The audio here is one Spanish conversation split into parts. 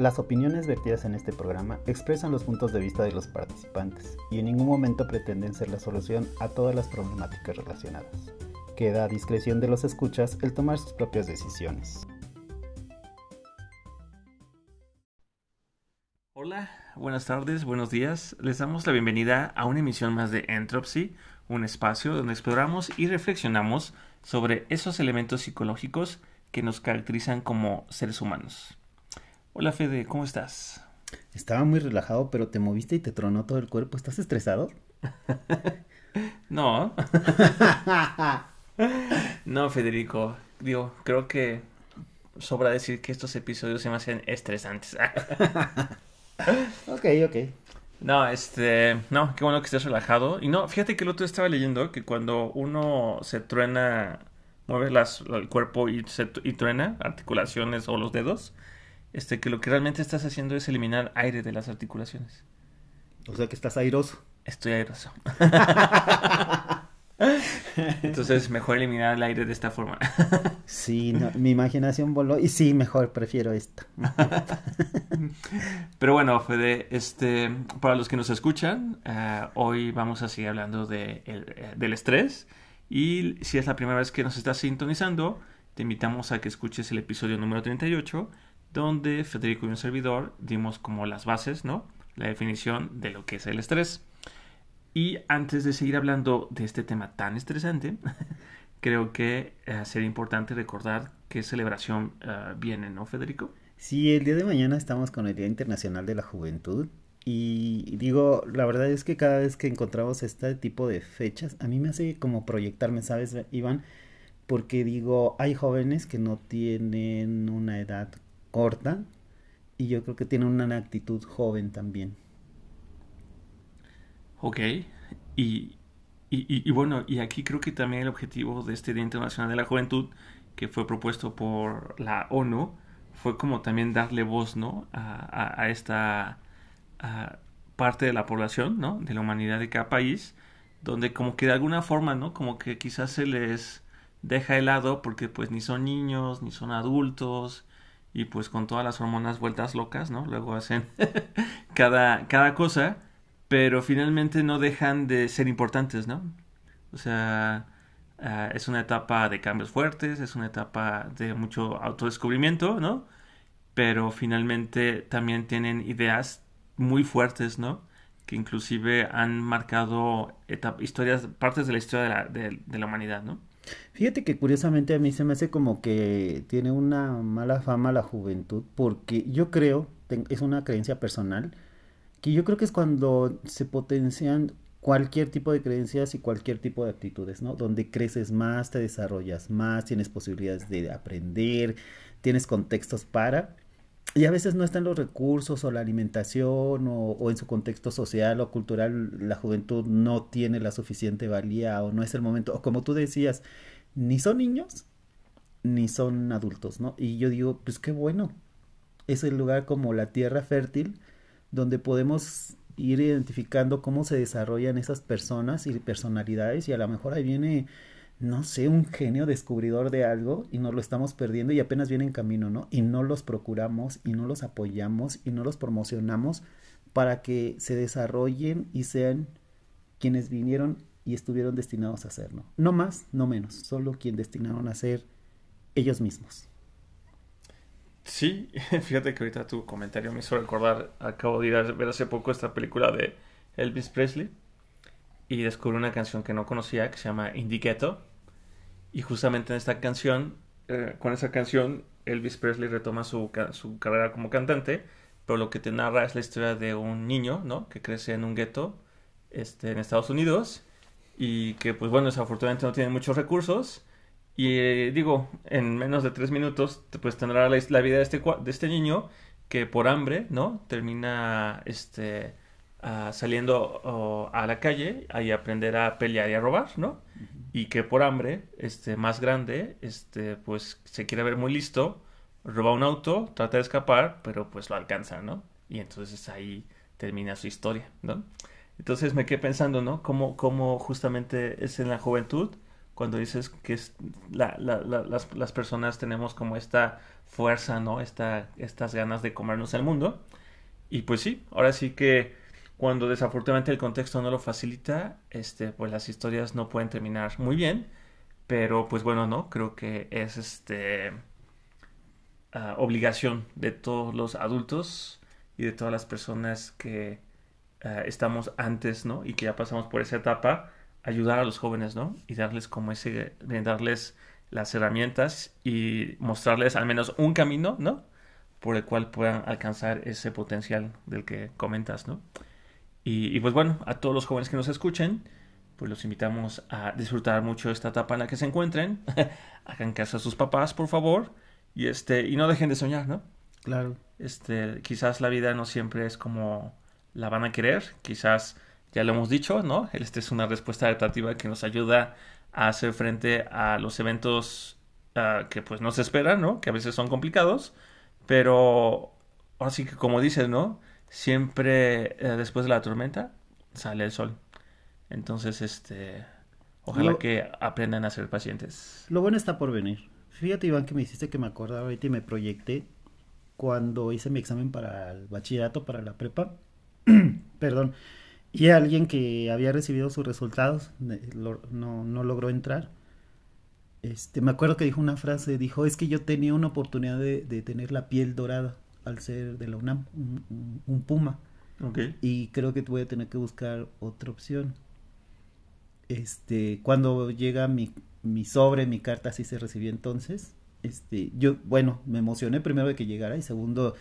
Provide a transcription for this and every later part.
Las opiniones vertidas en este programa expresan los puntos de vista de los participantes y en ningún momento pretenden ser la solución a todas las problemáticas relacionadas. Queda a discreción de los escuchas el tomar sus propias decisiones. Hola, buenas tardes, buenos días. Les damos la bienvenida a una emisión más de Entropy, un espacio donde exploramos y reflexionamos sobre esos elementos psicológicos que nos caracterizan como seres humanos. Hola Fede, ¿cómo estás? Estaba muy relajado, pero te moviste y te tronó todo el cuerpo. ¿Estás estresado? no. no, Federico. Digo, creo que sobra decir que estos episodios se me hacen estresantes. ok, ok. No, este, no, qué bueno que estés relajado. Y no, fíjate que el otro estaba leyendo que cuando uno se truena, mueve las, el cuerpo y, se, y truena articulaciones o los dedos, este, que lo que realmente estás haciendo es eliminar aire de las articulaciones. O sea que estás airoso. Estoy airoso. Entonces, mejor eliminar el aire de esta forma. sí, mi imaginación voló y sí, mejor prefiero esta. Pero bueno, Fede, este, para los que nos escuchan, eh, hoy vamos a seguir hablando de eh, del estrés. Y si es la primera vez que nos estás sintonizando, te invitamos a que escuches el episodio número 38 donde Federico y un servidor dimos como las bases, ¿no? La definición de lo que es el estrés. Y antes de seguir hablando de este tema tan estresante, creo que eh, sería importante recordar qué celebración eh, viene, ¿no, Federico? Sí, el día de mañana estamos con el Día Internacional de la Juventud. Y digo, la verdad es que cada vez que encontramos este tipo de fechas, a mí me hace como proyectarme, ¿sabes, Iván? Porque digo, hay jóvenes que no tienen una edad corta y yo creo que tiene una actitud joven también. Ok, y, y, bueno, y aquí creo que también el objetivo de este Día Internacional de la Juventud, que fue propuesto por la ONU, fue como también darle voz, ¿no? A, a, esta parte de la población, ¿no? De la humanidad de cada país, donde como que de alguna forma, ¿no? Como que quizás se les deja de lado porque pues ni son niños, ni son adultos, y pues con todas las hormonas vueltas locas, ¿no? Luego hacen cada, cada cosa, pero finalmente no dejan de ser importantes, ¿no? O sea, ah, es una etapa de cambios fuertes, es una etapa de mucho autodescubrimiento, ¿no? Pero finalmente también tienen ideas muy fuertes, ¿no? Que inclusive han marcado historias, partes de la historia de la humanidad, ¿no? Fíjate que curiosamente a mí se me hace como que tiene una mala fama la juventud, porque yo creo, es una creencia personal, que yo creo que es cuando se potencian cualquier tipo de creencias y cualquier tipo de actitudes, ¿no? Donde creces más, te desarrollas más, tienes posibilidades de aprender, tienes contextos para, y a veces no están los recursos o la alimentación o, en su contexto social o cultural la juventud no tiene la suficiente valía o no es el momento, o como tú decías, ni son niños ni son adultos, ¿no? Y yo digo, pues qué bueno, es el lugar como la tierra fértil donde podemos ir identificando cómo se desarrollan esas personas y personalidades y a lo mejor ahí viene no sé, un genio descubridor de algo y nos lo estamos perdiendo y apenas viene en camino, ¿no? Y no los procuramos y no los apoyamos y no los promocionamos para que se desarrollen y sean quienes vinieron y estuvieron destinados a ser, ¿no? No más, no menos, solo quien destinaron a ser ellos mismos. Sí, fíjate que ahorita tu comentario me hizo recordar, acabo de ir a ver hace poco esta película de Elvis Presley y descubrí una canción que no conocía que se llama Indiqueto y justamente en esta canción, eh, con esa canción, Elvis Presley retoma su, su, carrera como cantante, pero lo que te narra es la historia de un niño, ¿no? Que crece en un gueto este, en Estados Unidos y que, pues bueno, desafortunadamente no tiene muchos recursos. Y eh, digo, en menos de tres minutos, pues tendrá la, la vida de este, de este niño que por hambre, ¿no? Termina, este, uh, saliendo a la calle y aprender a pelear y a robar, ¿no? Y que por hambre, este, más grande, este, pues se quiere ver muy listo, roba un auto, trata de escapar, pero pues lo alcanza, ¿no? Y entonces ahí termina su historia, ¿no? Entonces me quedé pensando, ¿no? Cómo, cómo justamente es en la juventud cuando dices que las, las, personas tenemos como esta fuerza, ¿no? Esta, estas ganas de comernos el mundo. Y pues sí, ahora sí que cuando desafortunadamente el contexto no lo facilita, este, pues las historias no pueden terminar muy bien. Pero pues bueno, no, creo que es este uh, obligación de todos los adultos y de todas las personas que uh, estamos antes, ¿no? Y que ya pasamos por esa etapa, ayudar a los jóvenes, ¿no? Y darles como ese, darles las herramientas y mostrarles al menos un camino, ¿no? Por el cual puedan alcanzar ese potencial del que comentas, ¿no? Y, y, pues bueno, a todos los jóvenes que nos escuchen, pues los invitamos a disfrutar mucho esta etapa en la que se encuentren. Hagan caso a sus papás, por favor. Y este, y no dejen de soñar, ¿no? Claro. Este, quizás la vida no siempre es como la van a querer. Quizás ya lo hemos dicho, ¿no? Esta es una respuesta adaptativa que nos ayuda a hacer frente a los eventos uh, que pues no se esperan, ¿no? Que a veces son complicados. Pero así que como dices, ¿no? Siempre eh, después de la tormenta sale el sol. Entonces, este, ojalá que aprendan a ser pacientes. Lo bueno está por venir. Fíjate, Iván, que me hiciste que me acordaba ahorita y me proyecté cuando hice mi examen para el bachillerato, para la prepa. Perdón. Y alguien que había recibido sus resultados no, no logró entrar. Este, me acuerdo que dijo una frase, dijo, es que yo tenía una oportunidad de, de tener la piel dorada al ser de la UNAM, un, un puma. Okay. Y creo que voy a tener que buscar otra opción este, cuando llega mi, mi sobre, mi carta, así se recibió entonces, este, yo, bueno, me emocioné primero de que llegara y segundo,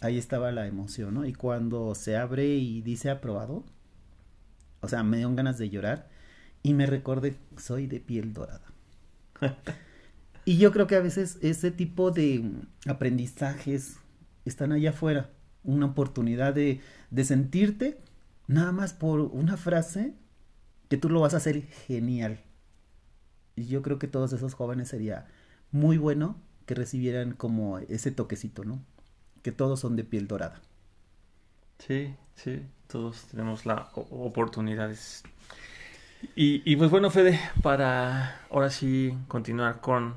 ahí estaba la emoción, ¿no? Y cuando se abre y dice aprobado, o sea, me dio ganas de llorar y me recordé, soy de piel dorada. y yo creo que a veces ese tipo de aprendizajes están allá afuera, una oportunidad de, de sentirte nada más por una frase que tú lo vas a hacer genial. Y yo creo que todos esos jóvenes sería muy bueno que recibieran como ese toquecito, ¿no? Que todos son de piel dorada. Sí, sí, todos tenemos la oportunidades. Y, pues bueno, Fede, para ahora sí continuar con,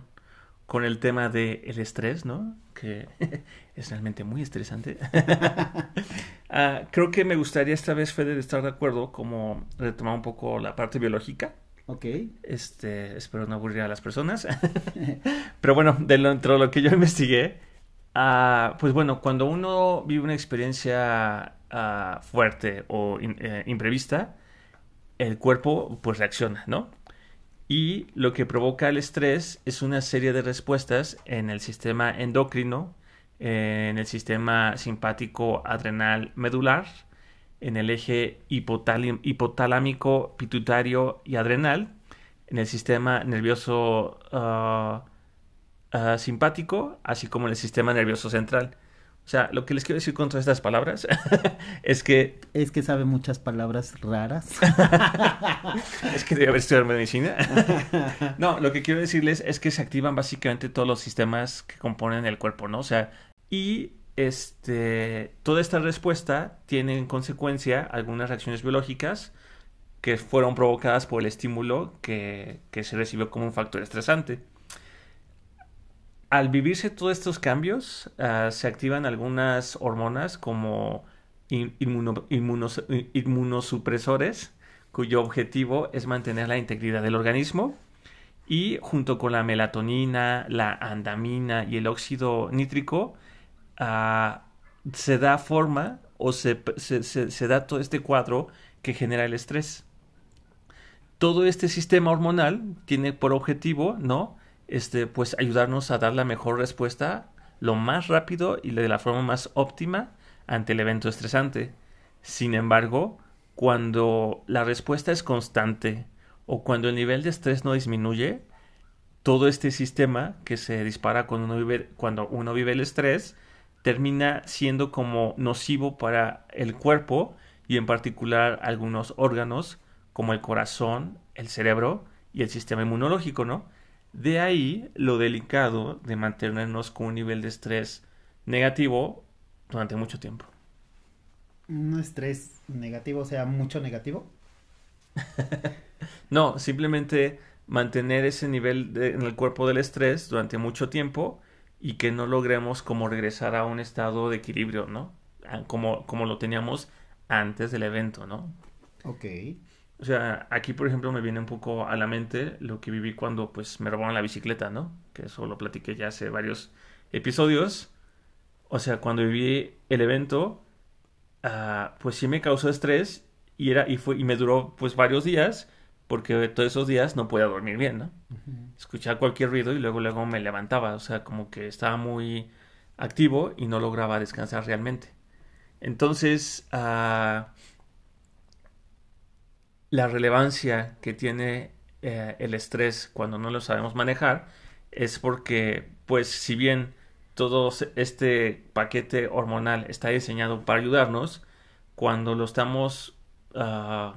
con el tema del el estrés, ¿no? Que es realmente muy estresante. uh, creo que me gustaría esta vez, Fede, de estar de acuerdo, como retomar un poco la parte biológica. Ok. Este, espero no aburrir a las personas. Pero bueno, dentro de lo que yo investigué, uh, pues bueno, cuando uno vive una experiencia uh, fuerte o in, eh, imprevista, el cuerpo pues reacciona, ¿no? Y lo que provoca el estrés es una serie de respuestas en el sistema endocrino en el sistema simpático adrenal medular, en el eje hipotalámico, pituitario y adrenal, en el sistema nervioso uh, uh, simpático, así como en el sistema nervioso central. O sea, lo que les quiero decir con todas estas palabras es que... Es que sabe muchas palabras raras. es que debe haber estudiado medicina. no, lo que quiero decirles es que se activan básicamente todos los sistemas que componen el cuerpo, ¿no? O sea, y este, toda esta respuesta tiene en consecuencia algunas reacciones biológicas que fueron provocadas por el estímulo que, que se recibió como un factor estresante. Al vivirse todos estos cambios, uh, se activan algunas hormonas como inmuno, inmunos, inmunosupresores, cuyo objetivo es mantener la integridad del organismo y junto con la melatonina, la andamina y el óxido nítrico, uh, se da forma o se, se, da todo este cuadro que genera el estrés. Todo este sistema hormonal tiene por objetivo, ¿no? Este, pues ayudarnos a dar la mejor respuesta lo más rápido y de la forma más óptima ante el evento estresante. Sin embargo, cuando la respuesta es constante o cuando el nivel de estrés no disminuye, todo este sistema que se dispara cuando uno vive, cuando uno vive el estrés termina siendo como nocivo para el cuerpo y en particular algunos órganos como el corazón, el cerebro y el sistema inmunológico, ¿no? De ahí lo delicado de mantenernos con un nivel de estrés negativo durante mucho tiempo. ¿Un estrés negativo, o sea, mucho negativo? no, simplemente mantener ese nivel en el cuerpo del estrés durante mucho tiempo y que no logremos como regresar a un estado de equilibrio, ¿no? Como, como lo teníamos antes del evento, ¿no? Ok. O sea, aquí por ejemplo me viene un poco a la mente lo que viví cuando pues me robaron la bicicleta, ¿no? Que eso lo platiqué ya hace varios episodios. O sea, cuando viví el evento, uh, pues sí me causó estrés y era y fue y me duró pues varios días porque todos esos días no podía dormir bien, ¿no? Escuchaba cualquier ruido y luego luego me levantaba, o sea, como que estaba muy activo y no lograba descansar realmente. Entonces, uh, la relevancia que tiene eh, el estrés cuando no lo sabemos manejar es porque, pues, si bien todo este paquete hormonal está diseñado para ayudarnos, cuando lo estamos, uh,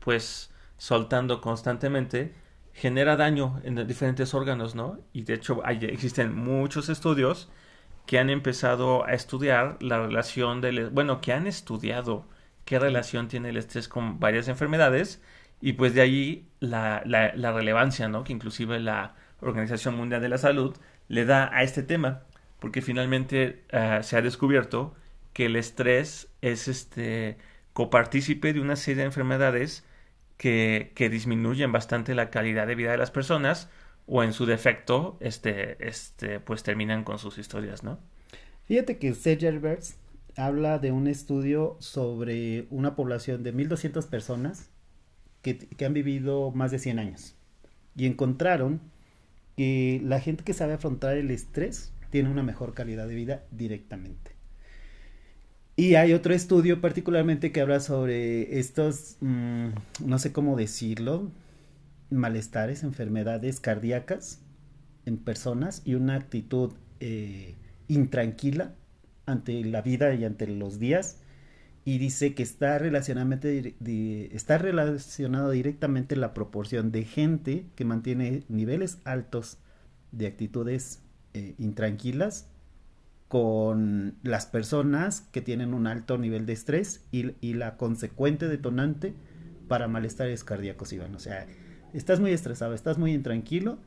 pues, soltando constantemente, genera daño en diferentes órganos, ¿no? Y de hecho hay, existen muchos estudios que han empezado a estudiar la relación del, bueno, que han estudiado qué relación tiene el estrés con varias enfermedades y pues de ahí la, relevancia, ¿no? Que inclusive la Organización Mundial de la Salud le da a este tema, porque finalmente uh, se ha descubierto que el estrés es este copartícipe de una serie de enfermedades que, que, disminuyen bastante la calidad de vida de las personas o en su defecto este, este, pues terminan con sus historias, ¿no? Fíjate que Serge Alberts habla de un estudio sobre una población de 1.200 personas que, que, han vivido más de 100 años y encontraron que la gente que sabe afrontar el estrés tiene una mejor calidad de vida directamente. Y hay otro estudio particularmente que habla sobre estos, mmm, no sé cómo decirlo, malestares, enfermedades cardíacas en personas y una actitud eh, intranquila ante la vida y ante los días y dice que está, relacionadamente, está relacionado directamente la proporción de gente que mantiene niveles altos de actitudes eh, intranquilas con las personas que tienen un alto nivel de estrés y, la consecuente detonante para malestares cardíacos, Iván. O sea, estás muy estresado, estás muy intranquilo,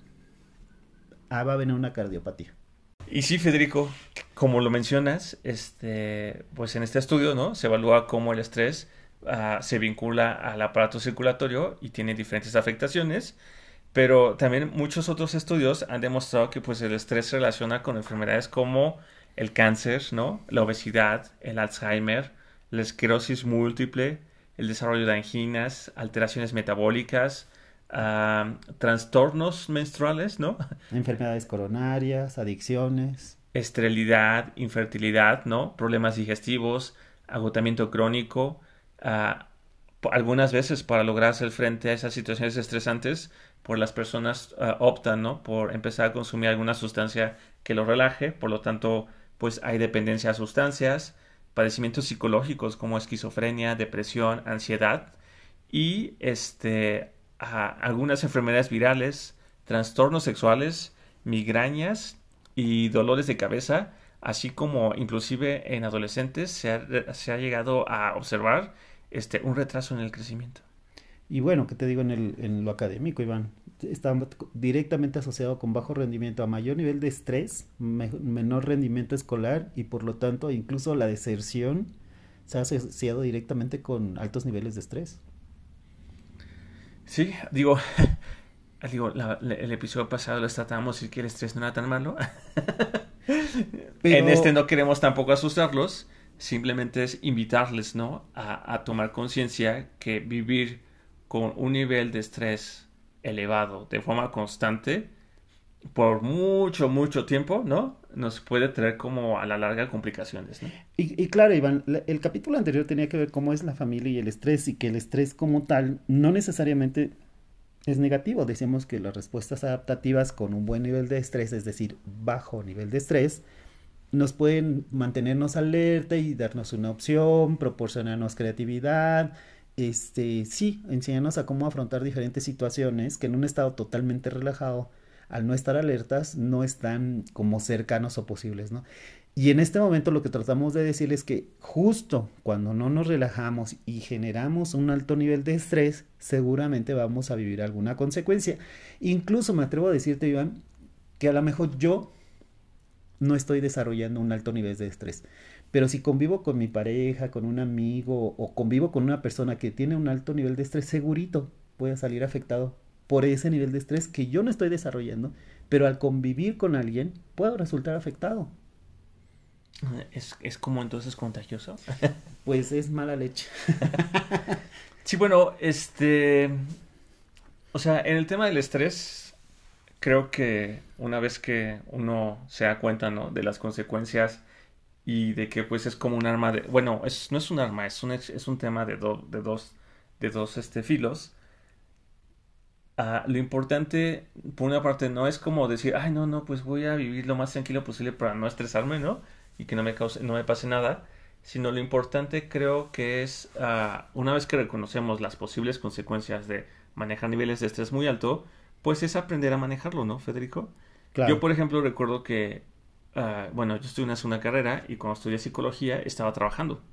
ah, va a venir una cardiopatía. Y sí, Federico, como lo mencionas, este, pues en este estudio, ¿no? Se evalúa cómo el estrés uh, se vincula al aparato circulatorio y tiene diferentes afectaciones, pero también muchos otros estudios han demostrado que pues el estrés se relaciona con enfermedades como el cáncer, ¿no? La obesidad, el Alzheimer, la esclerosis múltiple, el desarrollo de anginas, alteraciones metabólicas, uh, trastornos menstruales, ¿no? Enfermedades coronarias, adicciones. Esterilidad, infertilidad, ¿no? Problemas digestivos, agotamiento crónico. Uh, algunas veces para lograr hacer frente a esas situaciones estresantes, pues las personas uh, optan, ¿no? Por empezar a consumir alguna sustancia que lo relaje, por lo tanto, pues hay dependencia a sustancias, padecimientos psicológicos como esquizofrenia, depresión, ansiedad y este a algunas enfermedades virales, trastornos sexuales, migrañas y dolores de cabeza, así como inclusive en adolescentes se ha, llegado a observar este, un retraso en el crecimiento. Y bueno, ¿qué te digo en, lo académico, Iván? Está directamente asociado con bajo rendimiento, a mayor nivel de estrés, me, menor rendimiento escolar y por lo tanto incluso la deserción se ha asociado directamente con altos niveles de estrés. Sí, digo, digo la, la, el episodio pasado les tratamos y que el estrés no era tan malo. Pero... En este no queremos tampoco asustarlos, simplemente es invitarles, ¿no? A, a tomar conciencia que vivir con un nivel de estrés elevado de forma constante por mucho, mucho tiempo, ¿no? Nos puede traer como a la larga complicaciones, ¿no? Y, y, claro, Iván, el capítulo anterior tenía que ver cómo es la familia y el estrés y que el estrés como tal no necesariamente es negativo. Decíamos que las respuestas adaptativas con un buen nivel de estrés, es decir, bajo nivel de estrés, nos pueden mantenernos alerta y darnos una opción, proporcionarnos creatividad, este, sí, enseñarnos a cómo afrontar diferentes situaciones que en un estado totalmente relajado al no estar alertas, no están como cercanos o posibles, ¿no? Y en este momento lo que tratamos de decir es que justo cuando no nos relajamos y generamos un alto nivel de estrés, seguramente vamos a vivir alguna consecuencia. Incluso me atrevo a decirte, Iván, que a lo mejor yo no estoy desarrollando un alto nivel de estrés. Pero si convivo con mi pareja, con un amigo o convivo con una persona que tiene un alto nivel de estrés, segurito voy a salir afectado por ese nivel de estrés que yo no estoy desarrollando, pero al convivir con alguien puedo resultar afectado. ¿Es, como entonces contagioso? pues es mala leche. sí, bueno, este... O sea, en el tema del estrés, creo que una vez que uno se da cuenta, ¿no? De las consecuencias y de que pues es como un arma de... Bueno, es, no es un arma, es un, es un tema de, de dos, de dos este, filos. Ah, lo importante, por una parte, no es como decir, ay, no, no, pues voy a vivir lo más tranquilo posible para no estresarme, ¿no? y que no me, cause, no me pase nada, sino lo importante creo que es, ah, una vez que reconocemos las posibles consecuencias de manejar niveles de estrés muy alto, pues es aprender a manejarlo, ¿no, Federico? Yo, por ejemplo, recuerdo que, uh, bueno, yo estudié una segunda carrera y cuando estudié psicología estaba trabajando.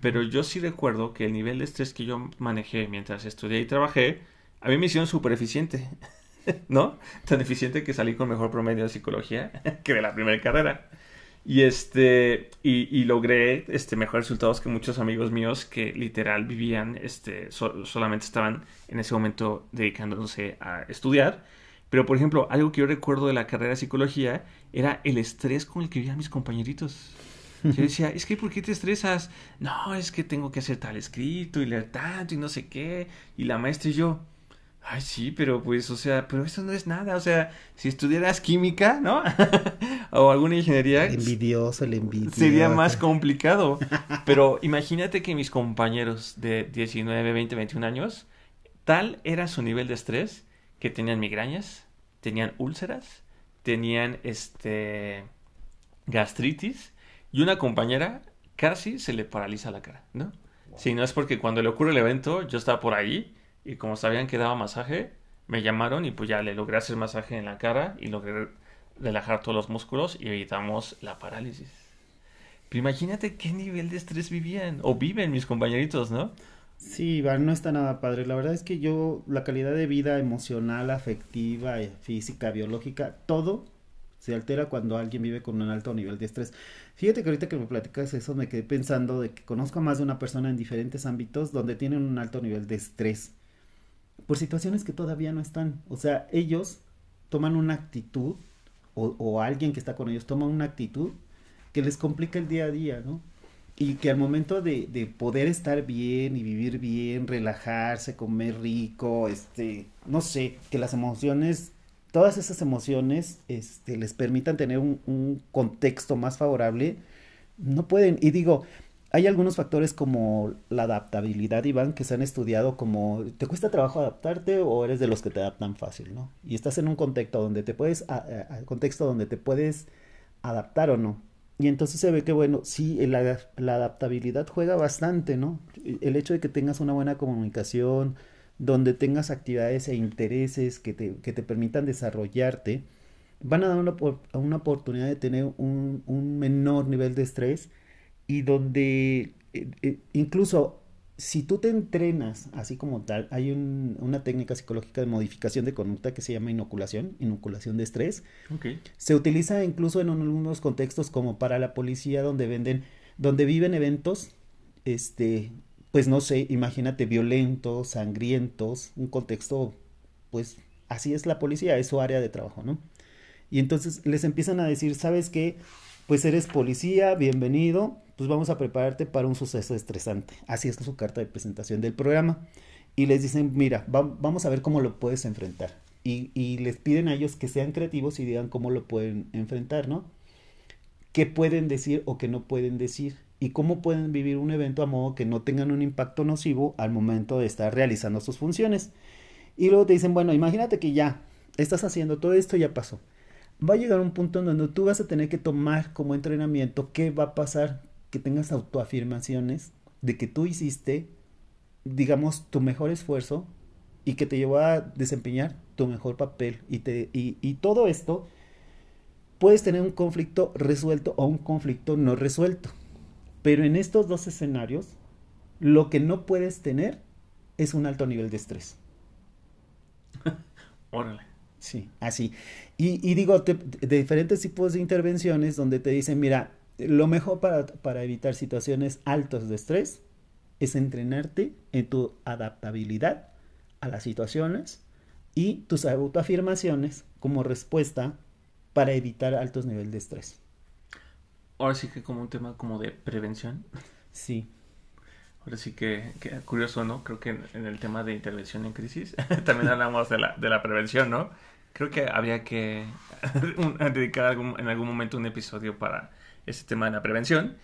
Pero yo sí recuerdo que el nivel de estrés que yo manejé mientras estudié y trabajé, a mí me hicieron súper eficiente, ¿no? Tan eficiente que salí con mejor promedio de psicología que de la primera carrera. Y este, y, logré este, mejores resultados que muchos amigos míos que literal vivían, este, solamente estaban en ese momento dedicándose a estudiar. Pero, por ejemplo, algo que yo recuerdo de la carrera de psicología era el estrés con el que vivían mis compañeritos. Yo decía, es que ¿por qué te estresas? No, es que tengo que hacer tal escrito y leer tanto y no sé qué. Y la maestra y yo, Ay, sí, pero pues, o sea, pero eso no es nada. O sea, si estudiaras química, ¿no? o alguna ingeniería. El envidioso, el envidioso. Sería más complicado. pero imagínate que mis compañeros de 19, 20, 21 años, tal era su nivel de estrés que tenían migrañas, tenían úlceras, tenían este gastritis y una compañera casi se le paraliza la cara, ¿no? Si no es porque cuando le ocurre el evento, yo estaba por ahí y como sabían que daba masaje, me llamaron y pues ya le logré hacer masaje en la cara y logré relajar todos los músculos y evitamos la parálisis. Pero imagínate qué nivel de estrés vivían o viven mis compañeritos, ¿no? Sí, Iván, no está nada padre. La verdad es que yo, la calidad de vida emocional, afectiva, física, biológica, todo se altera cuando alguien vive con un alto nivel de estrés. Fíjate que ahorita que me platicas eso me quedé pensando de que conozco a más de una persona en diferentes ámbitos donde tienen un alto nivel de estrés por situaciones que todavía no están. O sea, ellos toman una actitud, o, alguien que está con ellos toma una actitud que les complica el día a día, ¿no? Y que al momento de, de, poder estar bien y vivir bien, relajarse, comer rico, este, no sé, que las emociones, todas esas emociones, este, les permitan tener un, un contexto más favorable, no pueden. Y digo, hay algunos factores como la adaptabilidad, Iván, que se han estudiado como, ¿te cuesta trabajo adaptarte o eres de los que te adaptan fácil, no? Y estás en un contexto donde te puedes, contexto donde te puedes adaptar o no. Y entonces se ve que, bueno, sí, la, la adaptabilidad juega bastante, ¿no? El hecho de que tengas una buena comunicación, donde tengas actividades e intereses que te, que te permitan desarrollarte, van a dar una, una oportunidad de tener un, un menor nivel de estrés y donde eh, eh, incluso si tú te entrenas así como tal, hay una técnica psicológica de modificación de conducta que se llama inoculación, inoculación de estrés. Se utiliza incluso en algunos contextos como para la policía donde venden, donde viven eventos, este, pues no sé, imagínate violentos, sangrientos, un contexto, pues así es la policía, es su área de trabajo, ¿no? Y entonces les empiezan a decir, ¿sabes qué? Pues eres policía, bienvenido, pues vamos a prepararte para un suceso estresante. Así es su carta de presentación del programa. Y les dicen, mira, vamos a ver cómo lo puedes enfrentar. Y, les piden a ellos que sean creativos y digan cómo lo pueden enfrentar, ¿no? ¿Qué pueden decir o qué no pueden decir? Y cómo pueden vivir un evento a modo que no tengan un impacto nocivo al momento de estar realizando sus funciones. Y luego te dicen, bueno, imagínate que ya estás haciendo todo esto, ya pasó. Va a llegar un punto en donde tú vas a tener que tomar como entrenamiento qué va a pasar que tengas autoafirmaciones de que tú hiciste, digamos, tu mejor esfuerzo y que te llevó a desempeñar tu mejor papel. Y, te, y, todo esto puedes tener un conflicto resuelto o un conflicto no resuelto. Pero en estos dos escenarios, lo que no puedes tener es un alto nivel de estrés. Órale. Sí, así. Y, digo, de diferentes tipos de intervenciones donde te dicen, mira, lo mejor para, para evitar situaciones altas de estrés es entrenarte en tu adaptabilidad a las situaciones y tus autoafirmaciones como respuesta para evitar altos niveles de estrés. Ahora sí que como un tema como de prevención. Sí. Ahora sí que, curioso, ¿no? Creo que en, el tema de intervención en crisis también hablamos de la, de la prevención, ¿no? Creo que habría que dedicar en algún momento un episodio para ese tema de la prevención.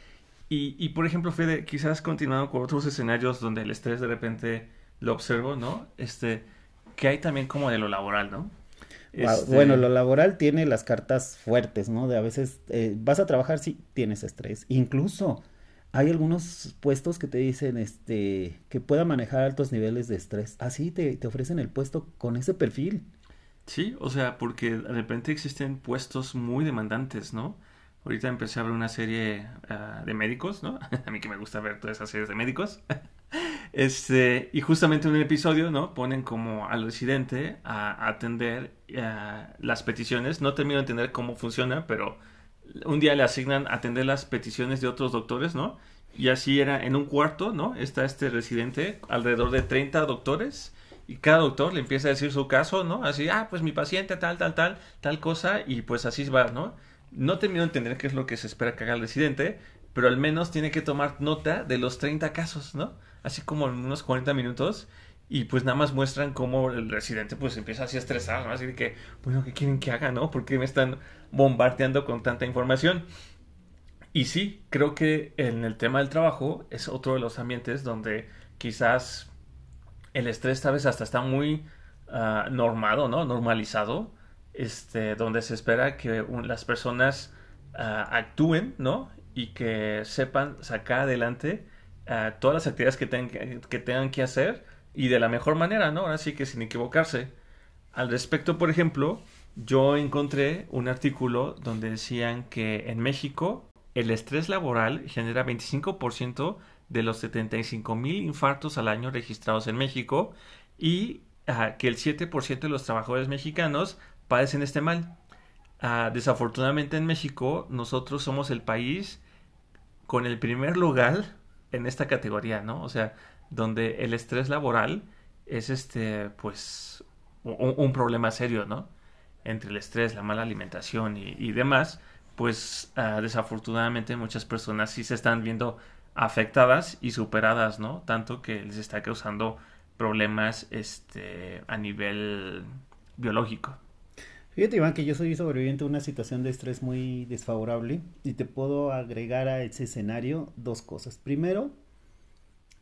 Y, y, por ejemplo, Fede, quizás continuando con otros escenarios donde el estrés de repente lo observo, ¿no? Este, que hay también como de lo laboral, ¿no? Este bueno, lo laboral tiene las cartas fuertes, ¿no? De a veces eh, vas a trabajar si tienes estrés. Incluso hay algunos puestos que te dicen este que pueda manejar altos niveles de estrés. Así te, te ofrecen el puesto con ese perfil. Sí, o sea, porque de repente existen puestos muy demandantes, ¿no? Ahorita empecé a ver una serie ah, de médicos, ¿no? a mí que me gusta ver todas esas series de médicos. Este, y justamente en un episodio, ¿no? Ponen como al residente a, atender eh, las peticiones. No termino de entender cómo funciona, pero un día le asignan atender las peticiones de otros doctores, ¿no? Y así era en un cuarto, ¿no? Está este residente, alrededor de 30 doctores, y cada doctor le empieza a decir su caso, ¿no? Así, ah, pues mi paciente, tal, tal, tal, tal cosa, y pues así va, ¿no? No termino de entender qué es lo que se espera que haga el residente, pero al menos tiene que tomar nota de los 30 casos, ¿no? así como en unos 40 minutos y pues nada más muestran cómo el residente pues empieza así a estresar, ¿no? Así de que, bueno, ¿qué quieren que haga, no? ¿Por qué me están bombardeando con tanta información? Y sí, creo que en el tema del trabajo es otro de los ambientes donde quizás el estrés tal vez hasta está muy ah, normado, ¿no? Normalizado, este, donde se espera que las personas ah, actúen, ¿no? Y que sepan sacar adelante todas las actividades que, que tengan que hacer y de la mejor manera, ¿no? Ahora sí que sin equivocarse. Al respecto, por ejemplo, yo encontré un artículo donde decían que en México el estrés laboral genera 25% de los 75 mil infartos al año registrados en México y ah, que el 7% de los trabajadores mexicanos padecen este mal. Ah, desafortunadamente en México nosotros somos el país con el primer lugar en esta categoría, ¿no? O sea, donde el estrés laboral es este, pues, un, problema serio, ¿no? Entre el estrés, la mala alimentación y, demás, pues ah, desafortunadamente muchas personas sí se están viendo afectadas y superadas, ¿no? Tanto que les está causando problemas este, a nivel biológico. Fíjate, Iván, que yo soy sobreviviente de una situación de estrés muy desfavorable y te puedo agregar a ese escenario dos cosas. Primero,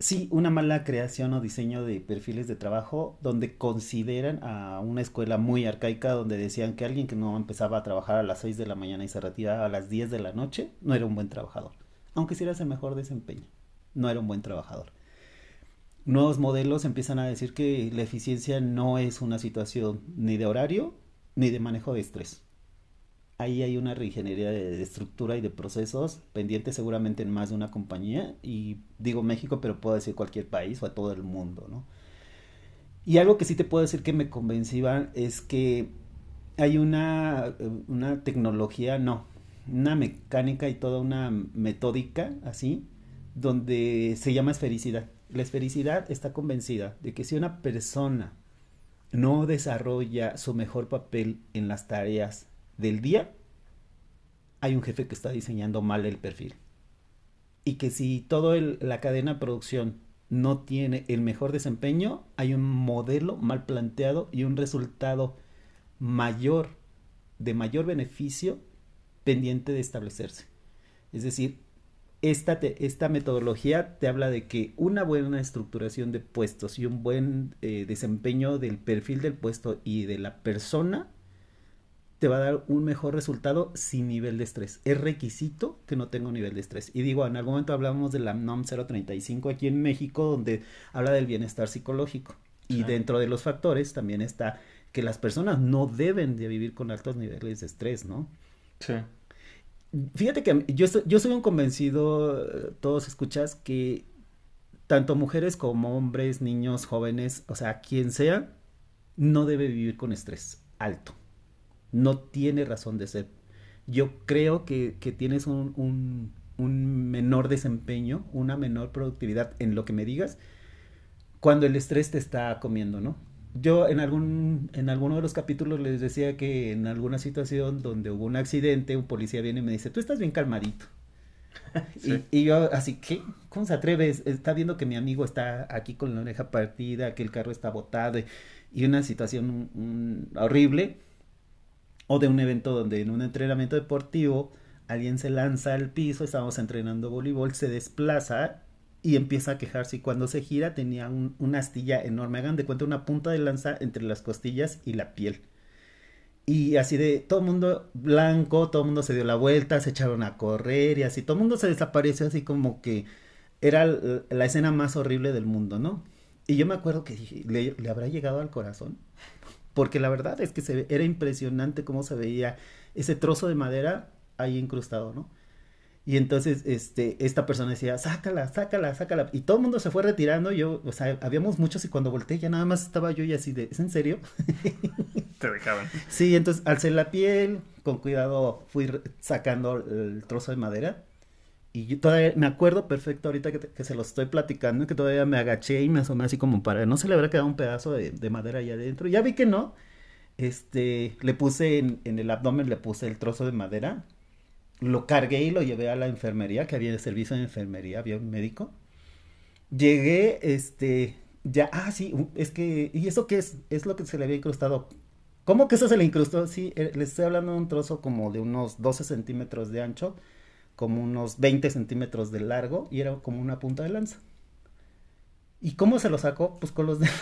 sí, una mala creación o diseño de perfiles de trabajo donde consideran a una escuela muy arcaica donde decían que alguien que no empezaba a trabajar a las 6 de la mañana y se retiraba a las 10 de la noche no era un buen trabajador. Aunque hicieras el mejor desempeño, no era un buen trabajador nuevos modelos empiezan a decir que la eficiencia no es una situación ni de horario ni de manejo de estrés. Ahí hay una reingeniería de, estructura y de procesos pendiente seguramente en más de una compañía y digo México, pero puedo decir cualquier país o a todo el mundo, ¿no? Y algo que sí te puedo decir que me convencía es que hay una, una tecnología, no, una mecánica y toda una metódica así, donde se llama esfericidad. La esfericidad está convencida de que si una persona no desarrolla su mejor papel en las tareas del día, hay un jefe que está diseñando mal el perfil. Y que si toda la cadena de producción no tiene el mejor desempeño, hay un modelo mal planteado y un resultado mayor, de mayor beneficio, pendiente de establecerse. Es decir, esta, esta metodología te habla de que una buena estructuración de puestos y un buen eh, desempeño del perfil del puesto y de la persona te va a dar un mejor resultado sin nivel de estrés. Es requisito que no tenga un nivel de estrés. Y digo, en algún momento hablamos de la NOM 035 aquí en México, donde habla del bienestar psicológico. Y dentro de los factores también está que las personas no deben de vivir con altos niveles de estrés, ¿no? Sí. Fíjate que yo, yo soy un convencido, todos escuchas, que tanto mujeres como hombres, niños, jóvenes, o sea, quien sea, no debe vivir con estrés alto. No tiene razón de ser. Yo creo que, que tienes un, un, un, menor desempeño, una menor productividad en lo que me digas, cuando el estrés te está comiendo, ¿no? Yo en algún en alguno de los capítulos les decía que en alguna situación donde hubo un accidente, un policía viene y me dice, tú estás bien calmadito. Sí. Y, y, yo así, ¿qué? ¿Cómo se atreve? Está viendo que mi amigo está aquí con la oreja partida, que el carro está botado y, y una situación un, horrible. O de un evento donde en un entrenamiento deportivo alguien se lanza al piso, estábamos entrenando voleibol, se desplaza y empieza a quejarse y cuando se gira tenía un, una astilla enorme, hagan de cuenta una punta de lanza entre las costillas y la piel. Y así de todo el mundo blanco, todo mundo se dio la vuelta, se echaron a correr y así, todo el mundo se desapareció así como que era la escena más horrible del mundo, ¿no? Y yo me acuerdo que dije, ¿le, le habrá llegado al corazón? Porque la verdad es que se, era impresionante cómo se veía ese trozo de madera ahí incrustado, ¿no? Y entonces, este, esta persona decía, sácala, sácala, sácala. Y todo el mundo se fue retirando. Yo, o sea, habíamos muchos y cuando volteé ya nada más estaba yo y así de, ¿es en serio? Te dejaban. Sí, entonces alcé la piel, con cuidado fui sacando el trozo de madera. Y yo todavía me acuerdo perfecto ahorita que, te, que se lo estoy platicando, que todavía me agaché y me asomé así como para, no se le habrá quedado un pedazo de, de madera ahí adentro. Ya vi que no. Este, le puse en, en el abdomen, le puse el trozo de madera lo cargué y lo llevé a la enfermería, que había servicio de enfermería, había un médico. Llegué, este, ya, ah, sí, es que, ¿y eso qué es? Es lo que se le había incrustado. ¿Cómo que eso se le incrustó? Sí, eh, les estoy hablando de un trozo como de unos 12 centímetros de ancho, como unos 20 centímetros de largo, y era como una punta de lanza. ¿Y cómo se lo sacó? Pues con los dedos,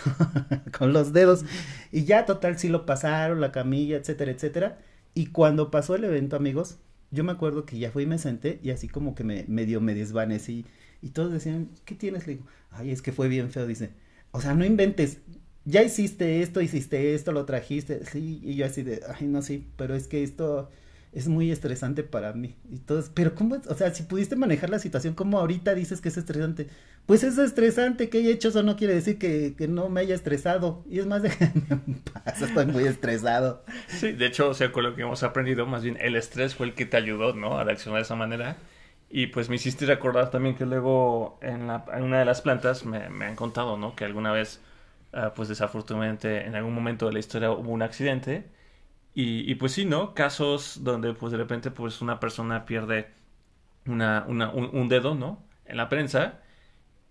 con los dedos. Y ya total, sí lo pasaron, la camilla, etcétera, etcétera. Y cuando pasó el evento, amigos, yo me acuerdo que ya fui y me senté y así como que me medio me desvanecí y todos decían, ¿qué tienes? Le digo, ay, es que fue bien feo, dice, o sea, no inventes, ya hiciste esto, hiciste esto, lo trajiste, sí, y yo así de, ay, no, sí, pero es que esto es muy estresante para mí. Y todos, pero ¿cómo es? O sea, si pudiste manejar la situación, ¿cómo ahorita dices que es estresante? Pues es estresante que haya hecho eso no quiere decir que, que no me haya estresado. Y es más, paz, estoy muy estresado. Sí, de hecho, o sea, con lo que hemos aprendido, más bien el estrés fue el que te ayudó, ¿no? A reaccionar de esa manera. Y pues me hiciste recordar también que luego en, la, una de las plantas me, me, han contado, ¿no? Que alguna vez, uh, pues desafortunadamente, en algún momento de la historia hubo un accidente y, y, pues sí, ¿no? Casos donde pues de repente pues una persona pierde una, una, un, un, dedo, ¿no? En la prensa.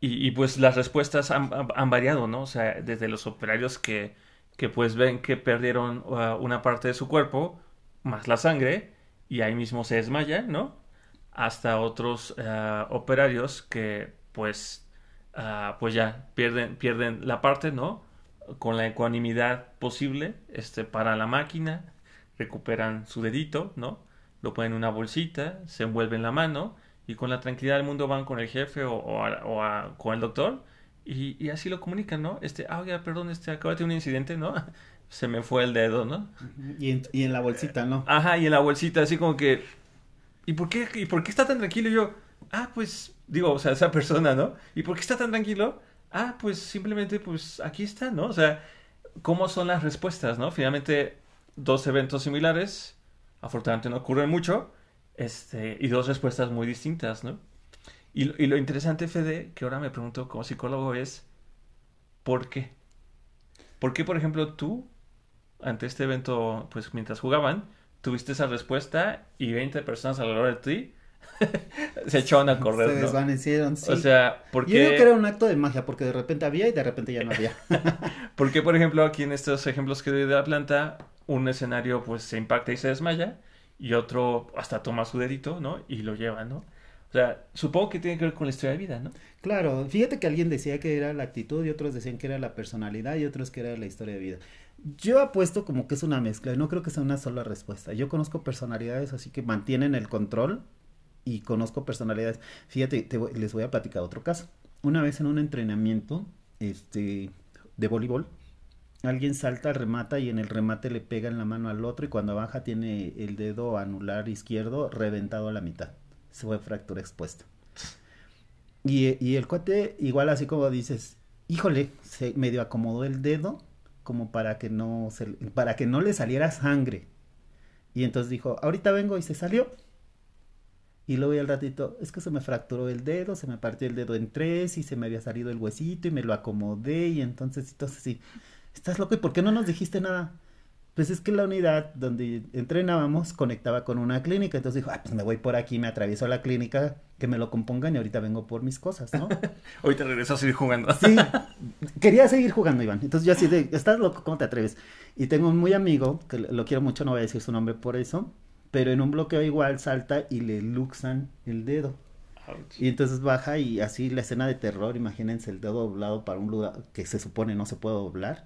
Y, y pues las respuestas han, variado, ¿no? O sea, desde los operarios que, que pues ven que perdieron uh, una parte de su cuerpo, más la sangre, y ahí mismo se desmayan, ¿no? Hasta otros uh, operarios que pues, uh, pues ya pierden, pierden la parte, ¿no? Con la ecuanimidad posible este, para la máquina, recuperan su dedito, ¿no? Lo ponen en una bolsita, se envuelven la mano y con la tranquilidad del mundo van con el jefe o, o, a, o a, con el doctor y, y, así lo comunican, ¿no? Este, ah, oiga, perdón, este, acaba de tener un incidente, ¿no? Se me fue el dedo, ¿no? Y en, y en la bolsita, ¿no? Ajá, y en la bolsita, así como que, ¿y por qué, y por qué está tan tranquilo? Y yo, ah, pues, digo, o sea, esa persona, ¿no? ¿Y por qué está tan tranquilo? Ah, pues simplemente, pues aquí está, ¿no? O sea, ¿cómo son las respuestas, ¿no? Finalmente, dos eventos similares, afortunadamente no ocurren mucho, este, y dos respuestas muy distintas, ¿no? Y, y lo interesante, Fede, que ahora me pregunto como psicólogo es, ¿por qué? ¿Por qué, por ejemplo, tú, ante este evento, pues mientras jugaban, tuviste esa respuesta y 20 personas alrededor de ti se echaron a correr. Se desvanecieron, sí. O sea, porque... Yo creo que era un acto de magia, porque de repente había y de repente ya no había. porque, por ejemplo, aquí en estos ejemplos que doy de la planta, un escenario pues se impacta y se desmaya, y otro hasta toma su dedito, ¿no? Y lo lleva, ¿no? O sea, supongo que tiene que ver con la historia de vida, ¿no? Claro, fíjate que alguien decía que era la actitud y otros decían que era la personalidad y otros que era la historia de vida. Yo apuesto como que es una mezcla, no creo que sea una sola respuesta. Yo conozco personalidades así que mantienen el control y conozco personalidades. Fíjate, les voy a platicar otro caso. Una vez en un entrenamiento este, de voleibol, alguien salta, remata y en el remate le pega en la mano al otro y cuando baja tiene el dedo anular izquierdo reventado a la mitad. Se fue fractura expuesta. Y, y el cuate, igual así como dices, híjole, se medio acomodó el dedo como para que no se, para que no le saliera sangre. Y entonces dijo, ahorita vengo y se salió. Y luego al ratito, es que se me fracturó el dedo, se me partió el dedo en tres y se me había salido el huesito y me lo acomodé y entonces, entonces sí, estás loco y ¿por qué no nos dijiste nada? Pues es que la unidad donde entrenábamos conectaba con una clínica, entonces dijo, ah, pues me voy por aquí, me atravieso a la clínica, que me lo compongan y ahorita vengo por mis cosas, ¿no? ahorita regreso a seguir jugando. sí, quería seguir jugando, Iván. Entonces yo así de, estás loco, ¿cómo te atreves? Y tengo un muy amigo, que lo quiero mucho, no voy a decir su nombre por eso, pero en un bloqueo igual salta y le luxan el dedo. Y entonces baja y así la escena de terror, imagínense el dedo doblado para un lugar que se supone no se puede doblar.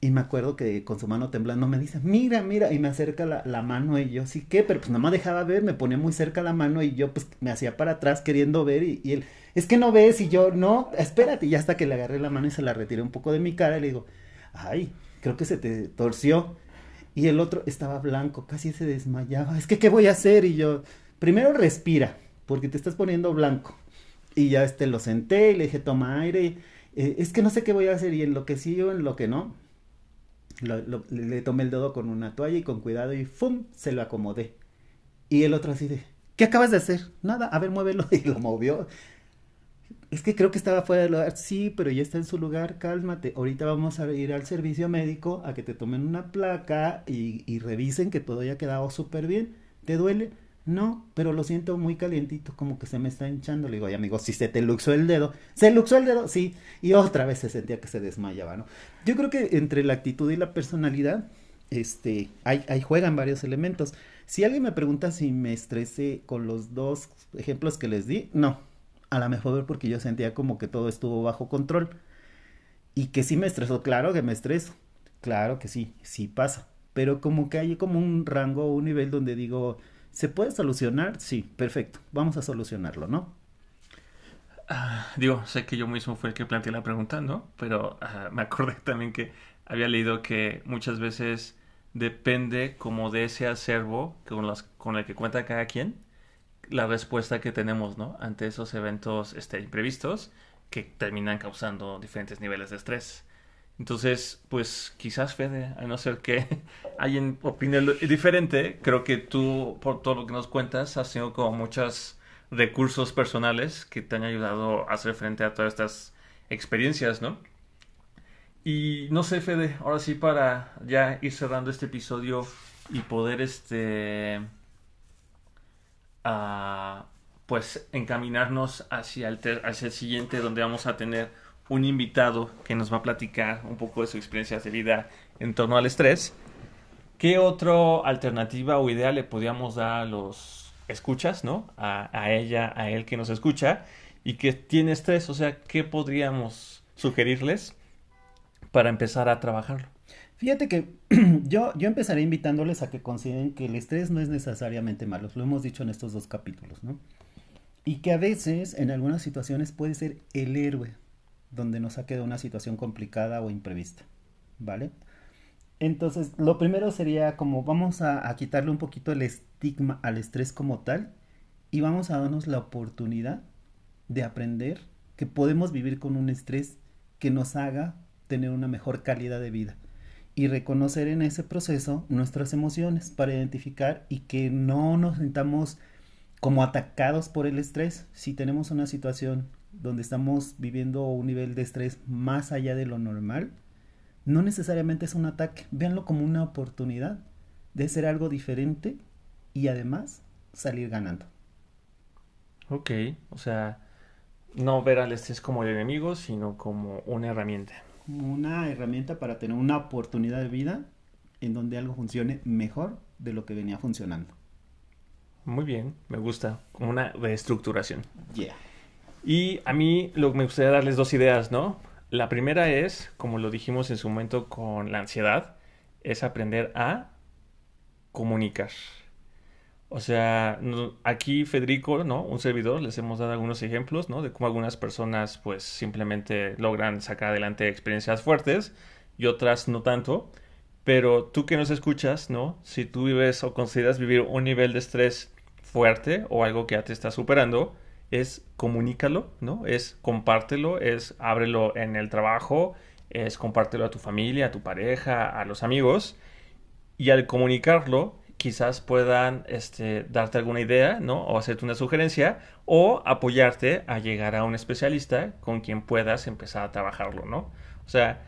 Y me acuerdo que con su mano temblando me dice, mira, mira, y me acerca la, la mano y yo, sí, ¿qué? Pero pues nada más dejaba ver, me ponía muy cerca la mano y yo pues me hacía para atrás queriendo ver y, y él, es que no ves y yo, no, espérate, y hasta que le agarré la mano y se la retiré un poco de mi cara y le digo, ay, creo que se te torció. Y el otro estaba blanco, casi se desmayaba. Es que, ¿qué voy a hacer? Y yo, primero respira, porque te estás poniendo blanco. Y ya este lo senté y le dije, toma aire. Eh, es que no sé qué voy a hacer. Y en lo que sí o en lo que no, le tomé el dedo con una toalla y con cuidado y ¡fum! se lo acomodé. Y el otro así de, ¿qué acabas de hacer? Nada, a ver, muévelo. Y lo movió es que creo que estaba fuera del lugar. Sí, pero ya está en su lugar, cálmate. Ahorita vamos a ir al servicio médico a que te tomen una placa y, y revisen que todo haya quedado súper bien. ¿Te duele? No, pero lo siento muy calientito, como que se me está hinchando. Le digo, ay amigo, si se te luxó el dedo. ¿Se luxó el dedo? Sí. Y otra vez se sentía que se desmayaba, ¿no? Yo creo que entre la actitud y la personalidad, este, hay, hay juegan varios elementos. Si alguien me pregunta si me estresé con los dos ejemplos que les di, no, a lo mejor porque yo sentía como que todo estuvo bajo control. Y que sí me estresó, claro que me estreso. Claro que sí, sí pasa. Pero como que hay como un rango, un nivel donde digo, ¿se puede solucionar? Sí, perfecto, vamos a solucionarlo, ¿no? Ah, digo, sé que yo mismo fue el que planteé la pregunta, ¿no? Pero ah, me acordé también que había leído que muchas veces depende como de ese acervo con, el que cuenta cada quien la respuesta que tenemos, ¿no? Ante esos eventos este, imprevistos que terminan causando diferentes niveles de estrés. Entonces, pues quizás Fede, a no ser que alguien opine diferente, creo que tú, por todo lo que nos cuentas, has tenido como muchos recursos personales que te han ayudado a hacer frente a todas estas experiencias, ¿no? Y no sé, Fede, ahora sí para ya ir cerrando este episodio y poder este pues encaminarnos hacia el, hacia el siguiente donde vamos a tener un invitado que nos va a platicar un poco de su experiencia de vida en torno al estrés. ¿Qué otra alternativa o idea le podríamos dar a los escuchas, ¿no? A, a, ella, a él que nos escucha y que tiene estrés. O sea, ¿qué podríamos sugerirles para empezar a trabajarlo? Fíjate que yo, yo empezaré invitándoles a que consideren que el estrés no es necesariamente malo, lo hemos dicho en estos dos capítulos, ¿no? Y que a veces, en algunas situaciones, puede ser el héroe donde nos saque de una situación complicada o imprevista, ¿vale? Entonces, lo primero sería como vamos a, a quitarle un poquito el estigma al estrés como tal y vamos a darnos la oportunidad de aprender que podemos vivir con un estrés que nos haga tener una mejor calidad de vida y reconocer en ese proceso nuestras emociones para identificar y que no nos sintamos como atacados por el estrés. Si tenemos una situación donde estamos viviendo un nivel de estrés más allá de lo normal, no necesariamente es un ataque, véanlo como una oportunidad de hacer algo diferente y además salir ganando. Ok, o sea, no ver al estrés como el enemigo, sino como una herramienta una herramienta para tener una oportunidad de vida en donde algo funcione mejor de lo que venía funcionando. Muy bien, me gusta, como una reestructuración. Yeah. Y a mí lo que me gustaría darles dos ideas, ¿no? La primera es, como lo dijimos en su momento con la ansiedad, es aprender a comunicar. O sea, aquí Federico, ¿no? Un servidor, les hemos dado algunos ejemplos, ¿no? De cómo algunas personas pues simplemente logran sacar adelante experiencias fuertes, y otras no tanto. Pero tú que nos escuchas, ¿no? Si tú vives o consideras vivir un nivel de estrés fuerte o algo que ya te está superando, es comunícalo, ¿no? Es compártelo, es ábrelo en el trabajo, es compártelo a tu familia, a tu pareja, a los amigos. Y al comunicarlo, quizás puedan este, darte alguna idea, ¿no? O hacerte una sugerencia o apoyarte a llegar a un especialista con quien puedas empezar a trabajarlo, ¿no? O sea,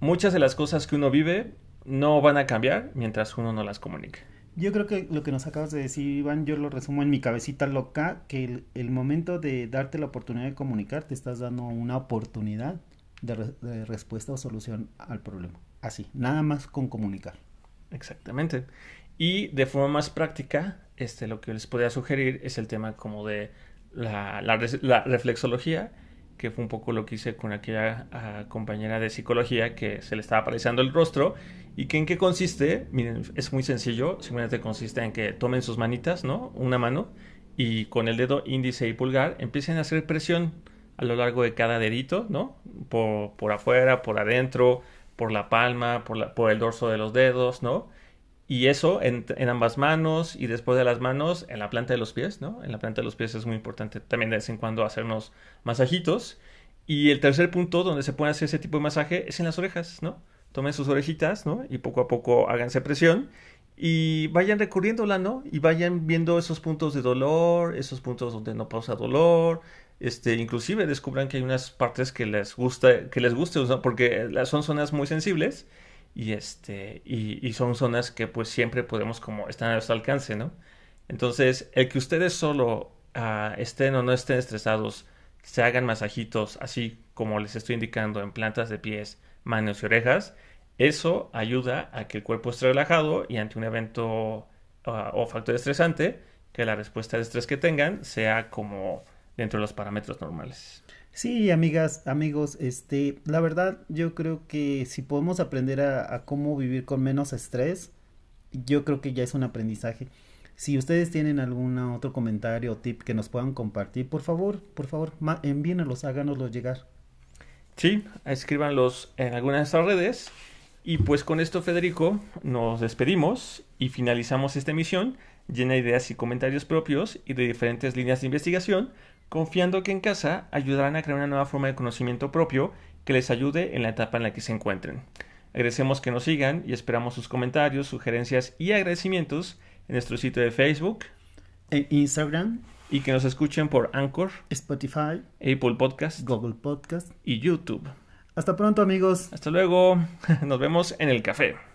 muchas de las cosas que uno vive no van a cambiar mientras uno no las comunique. Yo creo que lo que nos acabas de decir, Iván, yo lo resumo en mi cabecita loca, que el, momento de darte la oportunidad de comunicar, te estás dando una oportunidad de, de respuesta o solución al problema. Así, nada más con comunicar. Exactamente. Y de forma más práctica, este, lo que les podría sugerir es el tema como de la, la, reflexología, que fue un poco lo que hice con aquella ah, compañera de psicología que se le estaba apareciendo el rostro. ¿Y que en qué consiste? Miren, es muy sencillo. Simplemente consiste en que tomen sus manitas, ¿no? Una mano y con el dedo índice y pulgar empiecen a hacer presión a lo largo de cada dedito, ¿no? Por, por afuera, por adentro, por la palma, por, la, por el dorso de los dedos, ¿no? Y eso en, ambas manos y después de las manos en la planta de los pies, ¿no? En la planta de los pies es muy importante también de vez en cuando hacernos masajitos. Y el tercer punto donde se puede hacer ese tipo de masaje es en las orejas, ¿no? Tomen sus orejitas, ¿no? Y poco a poco háganse presión y vayan recorriéndola, ¿no? Y vayan viendo esos puntos de dolor, esos puntos donde no pausa dolor, este, inclusive descubran que hay unas partes que les gusta, que les guste, porque son zonas muy sensibles y este y, son zonas que pues siempre podemos como están a nuestro alcance, ¿no? Entonces, el que ustedes solo ah, estén o no estén estresados, se hagan masajitos así como les estoy indicando en plantas de pies, manos y orejas, eso ayuda a que el cuerpo esté relajado y ante un evento ah, o factor estresante, que la respuesta de estrés que tengan sea como dentro de los parámetros normales. Sí, amigas, amigos, este, la verdad, yo creo que si podemos aprender a, cómo vivir con menos estrés, yo creo que ya es un aprendizaje. Si ustedes tienen algún otro comentario o tip que nos puedan compartir, por favor, por favor, envíenlos, háganoslos llegar. Sí, escríbanlos en alguna de estas redes. Y pues con esto, Federico, nos despedimos y finalizamos esta emisión llena de ideas y comentarios propios y de diferentes líneas de investigación confiando que en casa ayudarán a crear una nueva forma de conocimiento propio que les ayude en la etapa en la que se encuentren. Agradecemos que nos sigan y esperamos sus comentarios, sugerencias y agradecimientos en nuestro sitio de Facebook, en Instagram y que nos escuchen por Anchor, Spotify, Apple Podcast, Google Podcast y YouTube. Hasta pronto amigos. Hasta luego. Nos vemos en el café.